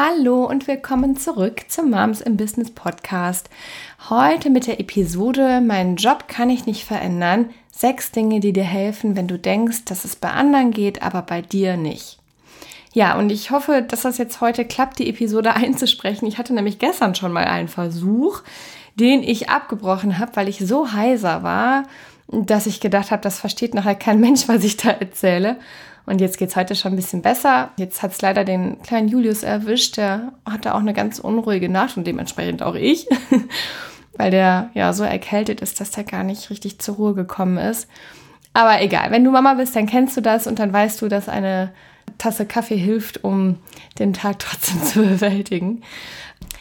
Hallo und willkommen zurück zum Moms im Business Podcast. Heute mit der Episode Meinen Job kann ich nicht verändern. Sechs Dinge, die dir helfen, wenn du denkst, dass es bei anderen geht, aber bei dir nicht. Ja, und ich hoffe, dass das jetzt heute klappt, die Episode einzusprechen. Ich hatte nämlich gestern schon mal einen Versuch, den ich abgebrochen habe, weil ich so heiser war, dass ich gedacht habe, das versteht nachher kein Mensch, was ich da erzähle. Und jetzt geht es heute schon ein bisschen besser. Jetzt hat es leider den kleinen Julius erwischt. Der hatte auch eine ganz unruhige Nacht und dementsprechend auch ich, weil der ja so erkältet ist, dass der gar nicht richtig zur Ruhe gekommen ist. Aber egal, wenn du Mama bist, dann kennst du das und dann weißt du, dass eine Tasse Kaffee hilft, um den Tag trotzdem zu bewältigen.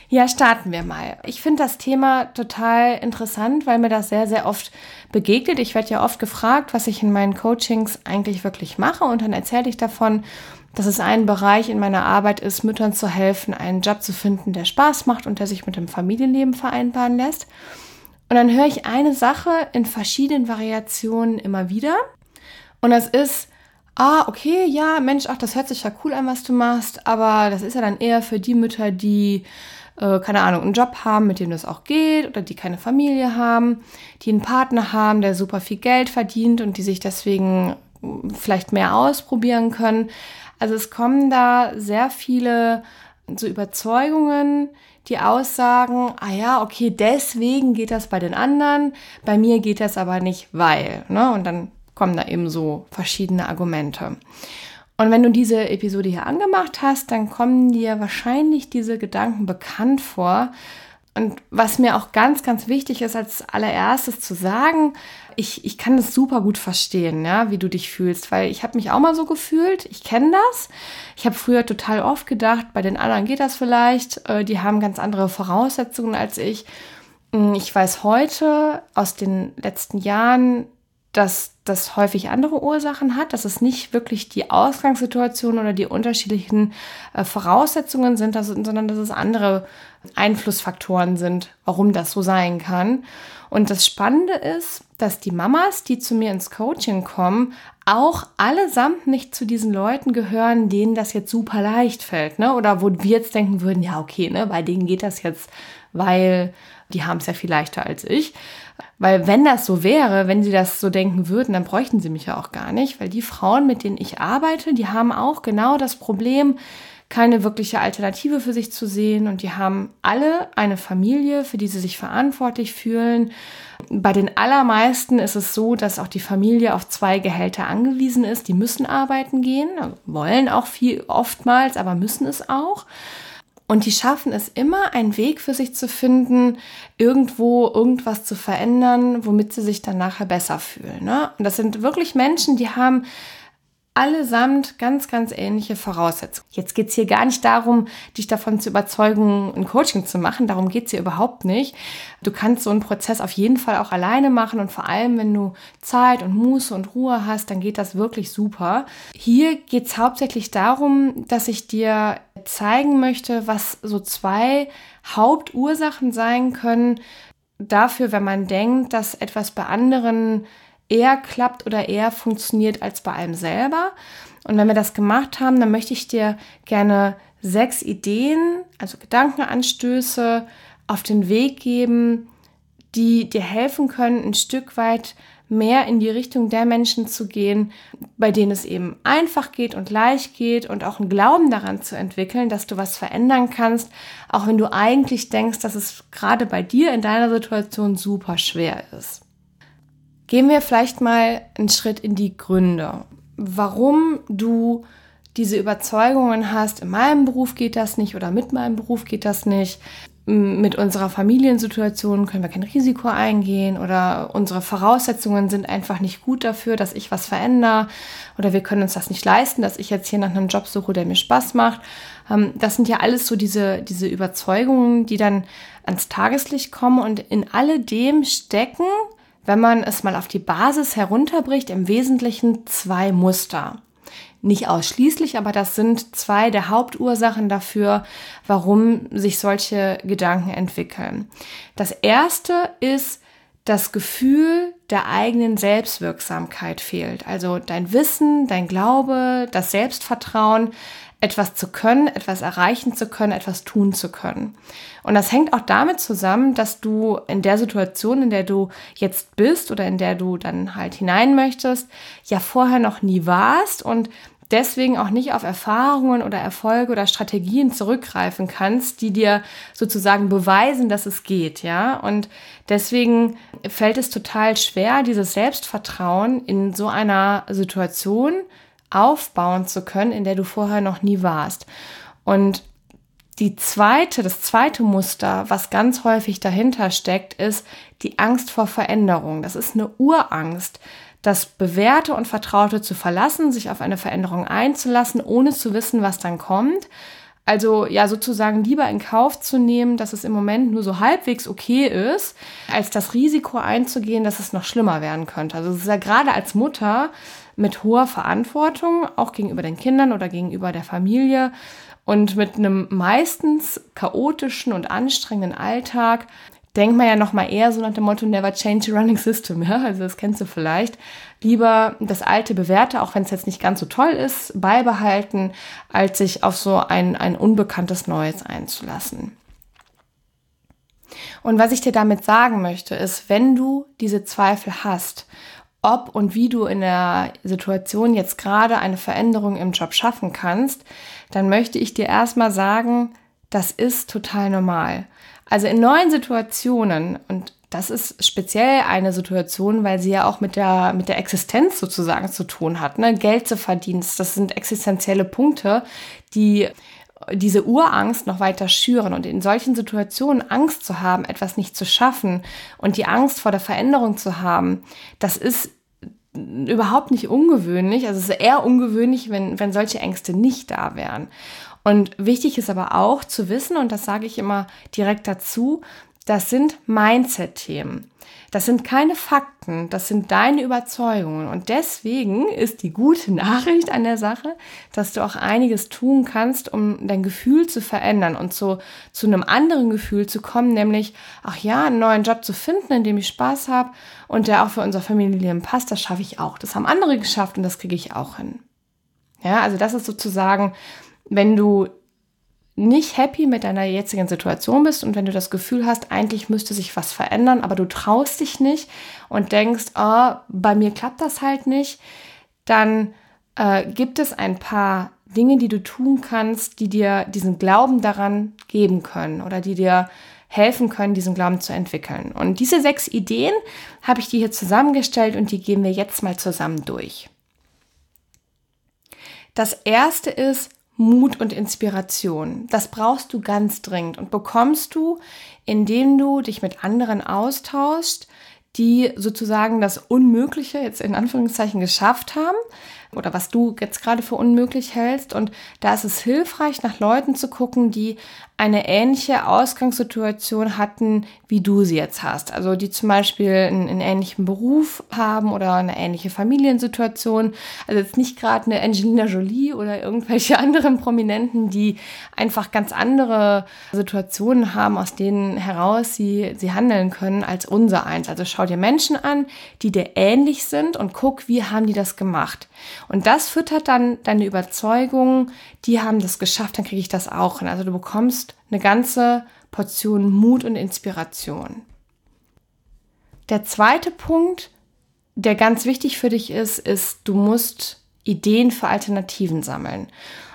Ja, starten wir mal. Ich finde das Thema total interessant, weil mir das sehr, sehr oft begegnet. Ich werde ja oft gefragt, was ich in meinen Coachings eigentlich wirklich mache und dann erzähle ich davon, dass es ein Bereich in meiner Arbeit ist, Müttern zu helfen, einen Job zu finden, der Spaß macht und der sich mit dem Familienleben vereinbaren lässt. Und dann höre ich eine Sache in verschiedenen Variationen immer wieder. Und das ist, ah, okay, ja, Mensch, ach, das hört sich ja cool an, was du machst, aber das ist ja dann eher für die Mütter, die äh, keine Ahnung, einen Job haben, mit dem das auch geht oder die keine Familie haben, die einen Partner haben, der super viel Geld verdient und die sich deswegen hm, vielleicht mehr ausprobieren können. Also es kommen da sehr viele so Überzeugungen, die aussagen, ah ja, okay, deswegen geht das bei den anderen, bei mir geht das aber nicht, weil. Ne? Und dann kommen da eben so verschiedene Argumente. Und wenn du diese Episode hier angemacht hast, dann kommen dir wahrscheinlich diese Gedanken bekannt vor. Und was mir auch ganz, ganz wichtig ist, als allererstes zu sagen, ich, ich kann das super gut verstehen, ja, wie du dich fühlst, weil ich habe mich auch mal so gefühlt, ich kenne das. Ich habe früher total oft gedacht, bei den anderen geht das vielleicht, äh, die haben ganz andere Voraussetzungen als ich. Hm, ich weiß heute aus den letzten Jahren, dass das häufig andere Ursachen hat, dass es nicht wirklich die Ausgangssituation oder die unterschiedlichen äh, Voraussetzungen sind, dass, sondern dass es andere Einflussfaktoren sind, warum das so sein kann. Und das Spannende ist, dass die Mamas, die zu mir ins Coaching kommen, auch allesamt nicht zu diesen Leuten gehören, denen das jetzt super leicht fällt, ne? Oder wo wir jetzt denken würden, ja, okay, ne, bei denen geht das jetzt, weil die haben es ja viel leichter als ich. Weil wenn das so wäre, wenn sie das so denken würden, dann bräuchten sie mich ja auch gar nicht, weil die Frauen, mit denen ich arbeite, die haben auch genau das Problem, keine wirkliche Alternative für sich zu sehen und die haben alle eine Familie, für die sie sich verantwortlich fühlen. Bei den allermeisten ist es so, dass auch die Familie auf zwei Gehälter angewiesen ist. Die müssen arbeiten gehen, wollen auch viel oftmals, aber müssen es auch. Und die schaffen es immer, einen Weg für sich zu finden, irgendwo irgendwas zu verändern, womit sie sich dann nachher besser fühlen. Ne? Und das sind wirklich Menschen, die haben allesamt ganz, ganz ähnliche Voraussetzungen. Jetzt geht es hier gar nicht darum, dich davon zu überzeugen, ein Coaching zu machen. Darum geht es hier überhaupt nicht. Du kannst so einen Prozess auf jeden Fall auch alleine machen und vor allem, wenn du Zeit und Muße und Ruhe hast, dann geht das wirklich super. Hier geht es hauptsächlich darum, dass ich dir zeigen möchte, was so zwei Hauptursachen sein können dafür, wenn man denkt, dass etwas bei anderen eher klappt oder eher funktioniert als bei einem selber. Und wenn wir das gemacht haben, dann möchte ich dir gerne sechs Ideen, also Gedankenanstöße auf den Weg geben, die dir helfen können, ein Stück weit mehr in die Richtung der Menschen zu gehen, bei denen es eben einfach geht und leicht geht und auch einen Glauben daran zu entwickeln, dass du was verändern kannst, auch wenn du eigentlich denkst, dass es gerade bei dir in deiner Situation super schwer ist. Gehen wir vielleicht mal einen Schritt in die Gründe, warum du diese Überzeugungen hast, in meinem Beruf geht das nicht oder mit meinem Beruf geht das nicht, mit unserer Familiensituation können wir kein Risiko eingehen oder unsere Voraussetzungen sind einfach nicht gut dafür, dass ich was verändere oder wir können uns das nicht leisten, dass ich jetzt hier nach einem Job suche, der mir Spaß macht. Ähm, das sind ja alles so diese, diese Überzeugungen, die dann ans Tageslicht kommen und in alledem stecken, wenn man es mal auf die Basis herunterbricht, im Wesentlichen zwei Muster. Nicht ausschließlich, aber das sind zwei der Hauptursachen dafür, warum sich solche Gedanken entwickeln. Das erste ist, das Gefühl der eigenen Selbstwirksamkeit fehlt. Also dein Wissen, dein Glaube, das Selbstvertrauen, etwas zu können, etwas erreichen zu können, etwas tun zu können. Und das hängt auch damit zusammen, dass du in der Situation, in der du jetzt bist oder in der du dann halt hinein möchtest, ja vorher noch nie warst und deswegen auch nicht auf Erfahrungen oder Erfolge oder Strategien zurückgreifen kannst, die dir sozusagen beweisen, dass es geht, ja? Und deswegen fällt es total schwer, dieses Selbstvertrauen in so einer Situation aufbauen zu können, in der du vorher noch nie warst. Und die zweite, das zweite Muster, was ganz häufig dahinter steckt, ist die Angst vor Veränderung. Das ist eine Urangst, das Bewährte und Vertraute zu verlassen, sich auf eine Veränderung einzulassen, ohne zu wissen, was dann kommt. Also ja, sozusagen lieber in Kauf zu nehmen, dass es im Moment nur so halbwegs okay ist, als das Risiko einzugehen, dass es noch schlimmer werden könnte. Also es ist ja gerade als Mutter mit hoher Verantwortung, auch gegenüber den Kindern oder gegenüber der Familie und mit einem meistens chaotischen und anstrengenden Alltag, denkt man ja noch mal eher so nach dem Motto Never change a running system. Ja? Also das kennst du vielleicht. Lieber das alte bewährte, auch wenn es jetzt nicht ganz so toll ist, beibehalten, als sich auf so ein, ein unbekanntes Neues einzulassen. Und was ich dir damit sagen möchte, ist, wenn du diese Zweifel hast ob und wie du in der Situation jetzt gerade eine Veränderung im Job schaffen kannst, dann möchte ich dir erstmal sagen, das ist total normal. Also in neuen Situationen, und das ist speziell eine Situation, weil sie ja auch mit der, mit der Existenz sozusagen zu tun hat. Ne? Geld zu verdienen, das sind existenzielle Punkte, die diese Urangst noch weiter schüren und in solchen Situationen Angst zu haben, etwas nicht zu schaffen und die Angst vor der Veränderung zu haben, das ist überhaupt nicht ungewöhnlich. Also es ist eher ungewöhnlich, wenn, wenn solche Ängste nicht da wären. Und wichtig ist aber auch zu wissen, und das sage ich immer direkt dazu, das sind Mindset-Themen. Das sind keine Fakten, das sind deine Überzeugungen. Und deswegen ist die gute Nachricht an der Sache, dass du auch einiges tun kannst, um dein Gefühl zu verändern und zu, zu einem anderen Gefühl zu kommen, nämlich, ach ja, einen neuen Job zu finden, in dem ich Spaß habe und der auch für unser Familienleben passt, das schaffe ich auch. Das haben andere geschafft und das kriege ich auch hin. Ja, also das ist sozusagen, wenn du nicht happy mit deiner jetzigen Situation bist und wenn du das Gefühl hast, eigentlich müsste sich was verändern, aber du traust dich nicht und denkst, oh, bei mir klappt das halt nicht, dann äh, gibt es ein paar Dinge, die du tun kannst, die dir diesen Glauben daran geben können oder die dir helfen können, diesen Glauben zu entwickeln. Und diese sechs Ideen habe ich dir hier zusammengestellt und die gehen wir jetzt mal zusammen durch. Das erste ist, Mut und Inspiration. Das brauchst du ganz dringend und bekommst du, indem du dich mit anderen austauschst, die sozusagen das Unmögliche jetzt in Anführungszeichen geschafft haben oder was du jetzt gerade für unmöglich hältst. Und da ist es hilfreich, nach Leuten zu gucken, die eine ähnliche Ausgangssituation hatten, wie du sie jetzt hast. Also die zum Beispiel einen, einen ähnlichen Beruf haben oder eine ähnliche Familiensituation. Also jetzt nicht gerade eine Angelina Jolie oder irgendwelche anderen Prominenten, die einfach ganz andere Situationen haben, aus denen heraus sie, sie handeln können als unser eins. Also schau dir Menschen an, die dir ähnlich sind und guck, wie haben die das gemacht. Und das füttert dann deine Überzeugung, die haben das geschafft, dann kriege ich das auch hin. Also du bekommst eine ganze Portion Mut und Inspiration. Der zweite Punkt, der ganz wichtig für dich ist, ist, du musst Ideen für Alternativen sammeln.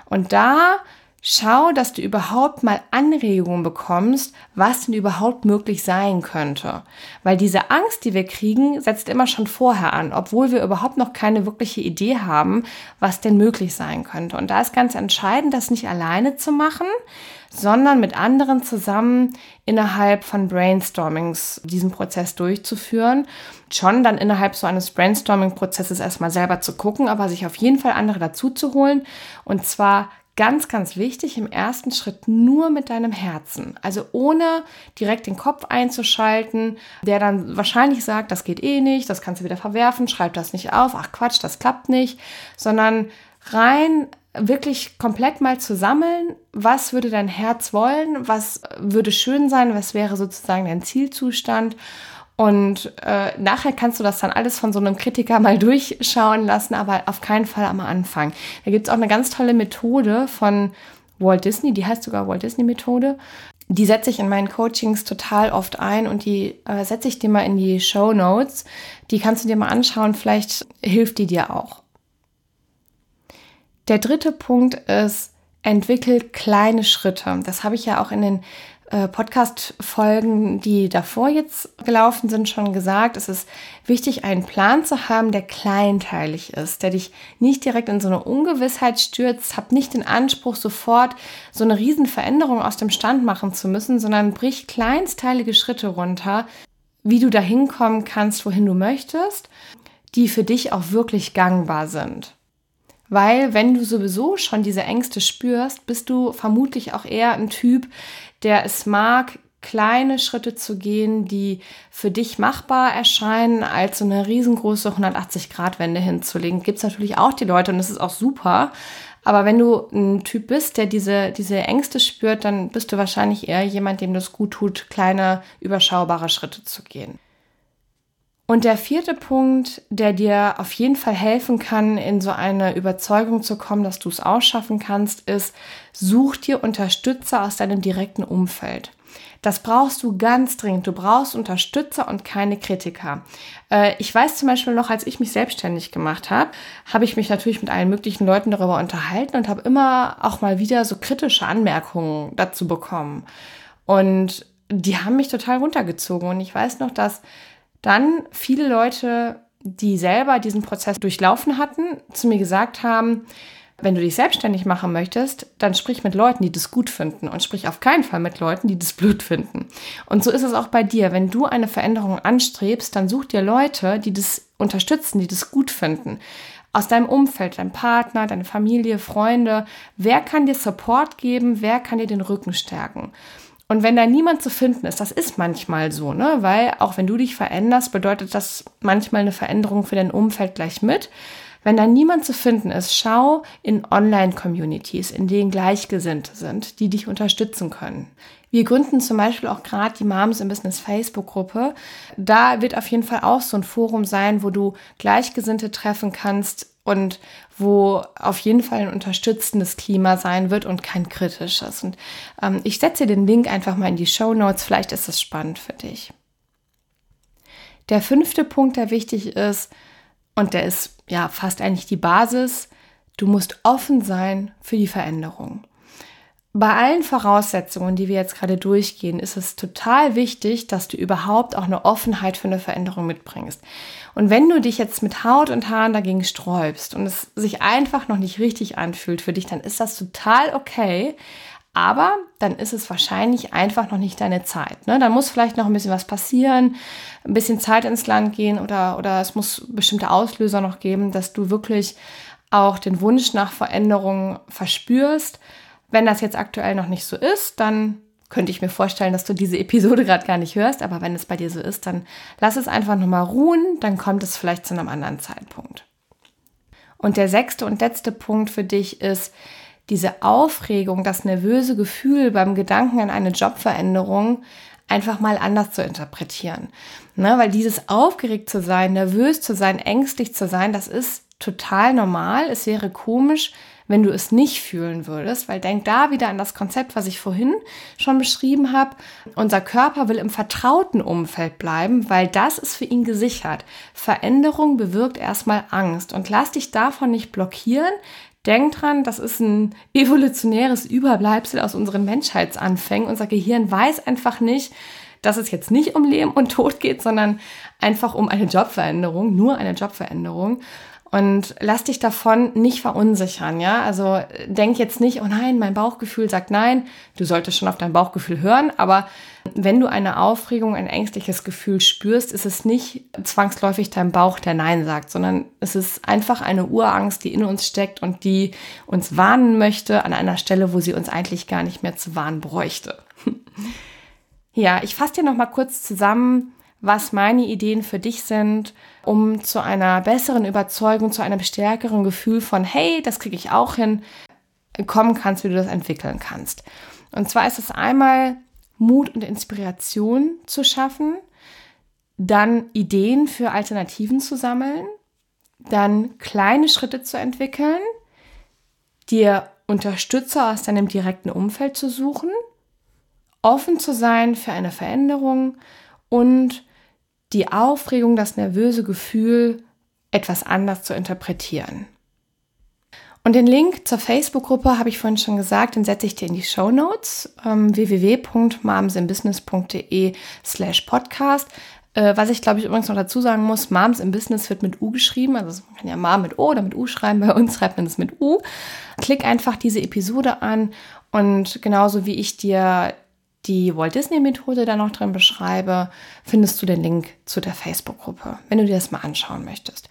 Und da schau, dass du überhaupt mal Anregungen bekommst, was denn überhaupt möglich sein könnte. Weil diese Angst, die wir kriegen, setzt immer schon vorher an, obwohl wir überhaupt noch keine wirkliche Idee haben, was denn möglich sein könnte. Und da ist ganz entscheidend, das nicht alleine zu machen, sondern mit anderen zusammen innerhalb von Brainstormings diesen Prozess durchzuführen. Schon dann innerhalb so eines Brainstorming-Prozesses erstmal selber zu gucken, aber sich auf jeden Fall andere dazu zu holen. Und zwar Ganz, ganz wichtig, im ersten Schritt nur mit deinem Herzen. Also ohne direkt den Kopf einzuschalten, der dann wahrscheinlich sagt, das geht eh nicht, das kannst du wieder verwerfen, schreib das nicht auf, ach Quatsch, das klappt nicht, sondern rein wirklich komplett mal zu sammeln, was würde dein Herz wollen, was würde schön sein, was wäre sozusagen dein Zielzustand und äh, nachher kannst du das dann alles von so einem Kritiker mal durchschauen lassen, aber auf keinen Fall am Anfang. Da gibt es auch eine ganz tolle Methode von Walt Disney, die heißt sogar Walt Disney Methode. Die setze ich in meinen Coachings total oft ein und die äh, setze ich dir mal in die Show Notes. Die kannst du dir mal anschauen, vielleicht hilft die dir auch. Der dritte Punkt ist, entwickel kleine Schritte. Das habe ich ja auch in den äh, Podcast-Folgen, die davor jetzt gelaufen sind, schon gesagt, es ist wichtig, einen Plan zu haben, der kleinteilig ist, der dich nicht direkt in so eine Ungewissheit stürzt, hab nicht den Anspruch, sofort so eine Riesenveränderung aus dem Stand machen zu müssen, sondern brich kleinsteilige Schritte runter, wie du dahin kommen kannst, wohin du möchtest, die für dich auch wirklich gangbar sind. Weil wenn du sowieso schon diese Ängste spürst, bist du vermutlich auch eher ein Typ, der es mag, kleine Schritte zu gehen, die für dich machbar erscheinen, als so eine riesengroße 180-Grad-Wende hinzulegen. Gibt es natürlich auch die Leute und das ist auch super. Aber wenn du ein Typ bist, der diese, diese Ängste spürt, dann bist du wahrscheinlich eher jemand, dem das gut tut, kleine, überschaubare Schritte zu gehen. Und der vierte Punkt, der dir auf jeden Fall helfen kann, in so eine Überzeugung zu kommen, dass du es ausschaffen kannst, ist, such dir Unterstützer aus deinem direkten Umfeld. Das brauchst du ganz dringend. Du brauchst Unterstützer und keine Kritiker. Äh, ich weiß zum Beispiel noch, als ich mich selbstständig gemacht habe, habe ich mich natürlich mit allen möglichen Leuten darüber unterhalten und habe immer auch mal wieder so kritische Anmerkungen dazu bekommen. Und die haben mich total runtergezogen. Und ich weiß noch, dass dann viele Leute, die selber diesen Prozess durchlaufen hatten, zu mir gesagt haben, wenn du dich selbstständig machen möchtest, dann sprich mit Leuten, die das gut finden und sprich auf keinen Fall mit Leuten, die das blöd finden. Und so ist es auch bei dir. Wenn du eine Veränderung anstrebst, dann such dir Leute, die das unterstützen, die das gut finden. Aus deinem Umfeld, dein Partner, deine Familie, Freunde. Wer kann dir Support geben? Wer kann dir den Rücken stärken? Und wenn da niemand zu finden ist, das ist manchmal so, ne? Weil auch wenn du dich veränderst, bedeutet das manchmal eine Veränderung für dein Umfeld gleich mit. Wenn da niemand zu finden ist, schau in Online-Communities, in denen Gleichgesinnte sind, die dich unterstützen können. Wir gründen zum Beispiel auch gerade die Moms im Business Facebook-Gruppe. Da wird auf jeden Fall auch so ein Forum sein, wo du Gleichgesinnte treffen kannst, und wo auf jeden Fall ein unterstützendes Klima sein wird und kein kritisches. Und ähm, ich setze den Link einfach mal in die Show Notes. Vielleicht ist es spannend für dich. Der fünfte Punkt, der wichtig ist, und der ist ja fast eigentlich die Basis, du musst offen sein für die Veränderung bei allen Voraussetzungen, die wir jetzt gerade durchgehen, ist es total wichtig, dass du überhaupt auch eine Offenheit für eine Veränderung mitbringst. Und wenn du dich jetzt mit Haut und Haaren dagegen sträubst und es sich einfach noch nicht richtig anfühlt für dich, dann ist das total okay. Aber dann ist es wahrscheinlich einfach noch nicht deine Zeit. Ne? Dann muss vielleicht noch ein bisschen was passieren, ein bisschen Zeit ins Land gehen oder, oder es muss bestimmte Auslöser noch geben, dass du wirklich auch den Wunsch nach Veränderung verspürst wenn das jetzt aktuell noch nicht so ist, dann könnte ich mir vorstellen, dass du diese Episode gerade gar nicht hörst. Aber wenn es bei dir so ist, dann lass es einfach nochmal ruhen. Dann kommt es vielleicht zu einem anderen Zeitpunkt. Und der sechste und letzte Punkt für dich ist, diese Aufregung, das nervöse Gefühl beim Gedanken an eine Jobveränderung einfach mal anders zu interpretieren. Ne, weil dieses aufgeregt zu sein, nervös zu sein, ängstlich zu sein, das ist total normal. Es wäre komisch, wenn du es nicht fühlen würdest, weil denk da wieder an das Konzept, was ich vorhin schon beschrieben habe. Unser Körper will im vertrauten Umfeld bleiben, weil das ist für ihn gesichert. Veränderung bewirkt erstmal Angst und lass dich davon nicht blockieren. Denk dran, das ist ein evolutionäres Überbleibsel aus unseren Menschheitsanfängen. Unser Gehirn weiß einfach nicht, dass es jetzt nicht um Leben und Tod geht, sondern einfach um eine Jobveränderung, nur eine Jobveränderung. Und lass dich davon nicht verunsichern, ja? Also denk jetzt nicht, oh nein, mein Bauchgefühl sagt nein. Du solltest schon auf dein Bauchgefühl hören, aber wenn du eine Aufregung, ein ängstliches Gefühl spürst, ist es nicht zwangsläufig dein Bauch, der nein sagt, sondern es ist einfach eine Urangst, die in uns steckt und die uns warnen möchte an einer Stelle, wo sie uns eigentlich gar nicht mehr zu warnen bräuchte. ja, ich fasse dir noch mal kurz zusammen, was meine Ideen für dich sind, um zu einer besseren Überzeugung, zu einem stärkeren Gefühl von, hey, das kriege ich auch hin, kommen kannst, wie du das entwickeln kannst. Und zwar ist es einmal Mut und Inspiration zu schaffen, dann Ideen für Alternativen zu sammeln, dann kleine Schritte zu entwickeln, dir Unterstützer aus deinem direkten Umfeld zu suchen, offen zu sein für eine Veränderung und die Aufregung, das nervöse Gefühl etwas anders zu interpretieren. Und den Link zur Facebook-Gruppe habe ich vorhin schon gesagt, den setze ich dir in die Show Notes ähm, www.momsinbusiness.de slash podcast. Äh, was ich glaube ich übrigens noch dazu sagen muss, Moms im Business wird mit U geschrieben, also man kann ja Mom mit O oder mit U schreiben, bei uns schreibt man es mit U. Klick einfach diese Episode an und genauso wie ich dir die Walt Disney Methode da noch drin beschreibe, findest du den Link zu der Facebook-Gruppe, wenn du dir das mal anschauen möchtest.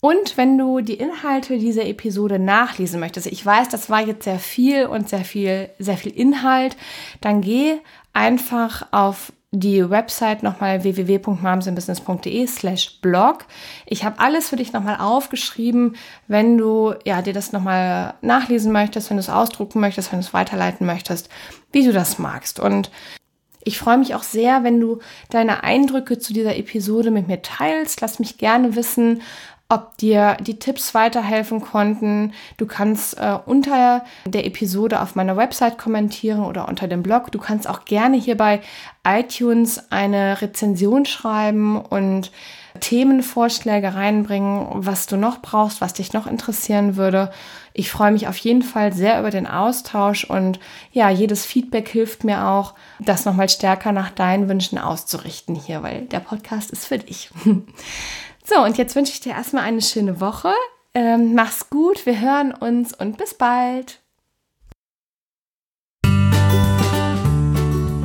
Und wenn du die Inhalte dieser Episode nachlesen möchtest, ich weiß, das war jetzt sehr viel und sehr viel, sehr viel Inhalt, dann geh einfach auf die Website nochmal www.momsinbusiness.de slash blog. Ich habe alles für dich nochmal aufgeschrieben, wenn du ja, dir das nochmal nachlesen möchtest, wenn du es ausdrucken möchtest, wenn du es weiterleiten möchtest, wie du das magst. Und ich freue mich auch sehr, wenn du deine Eindrücke zu dieser Episode mit mir teilst. Lass mich gerne wissen, ob dir die Tipps weiterhelfen konnten. Du kannst äh, unter der Episode auf meiner Website kommentieren oder unter dem Blog. Du kannst auch gerne hier bei iTunes eine Rezension schreiben und Themenvorschläge reinbringen, was du noch brauchst, was dich noch interessieren würde. Ich freue mich auf jeden Fall sehr über den Austausch und ja, jedes Feedback hilft mir auch, das nochmal stärker nach deinen Wünschen auszurichten hier, weil der Podcast ist für dich. So, und jetzt wünsche ich dir erstmal eine schöne Woche. Ähm, mach's gut, wir hören uns und bis bald.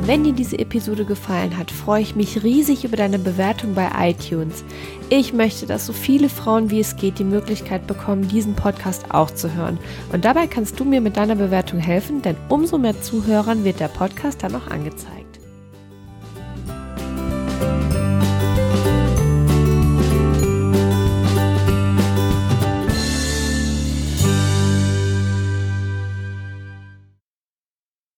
Wenn dir diese Episode gefallen hat, freue ich mich riesig über deine Bewertung bei iTunes. Ich möchte, dass so viele Frauen wie es geht die Möglichkeit bekommen, diesen Podcast auch zu hören. Und dabei kannst du mir mit deiner Bewertung helfen, denn umso mehr Zuhörern wird der Podcast dann auch angezeigt.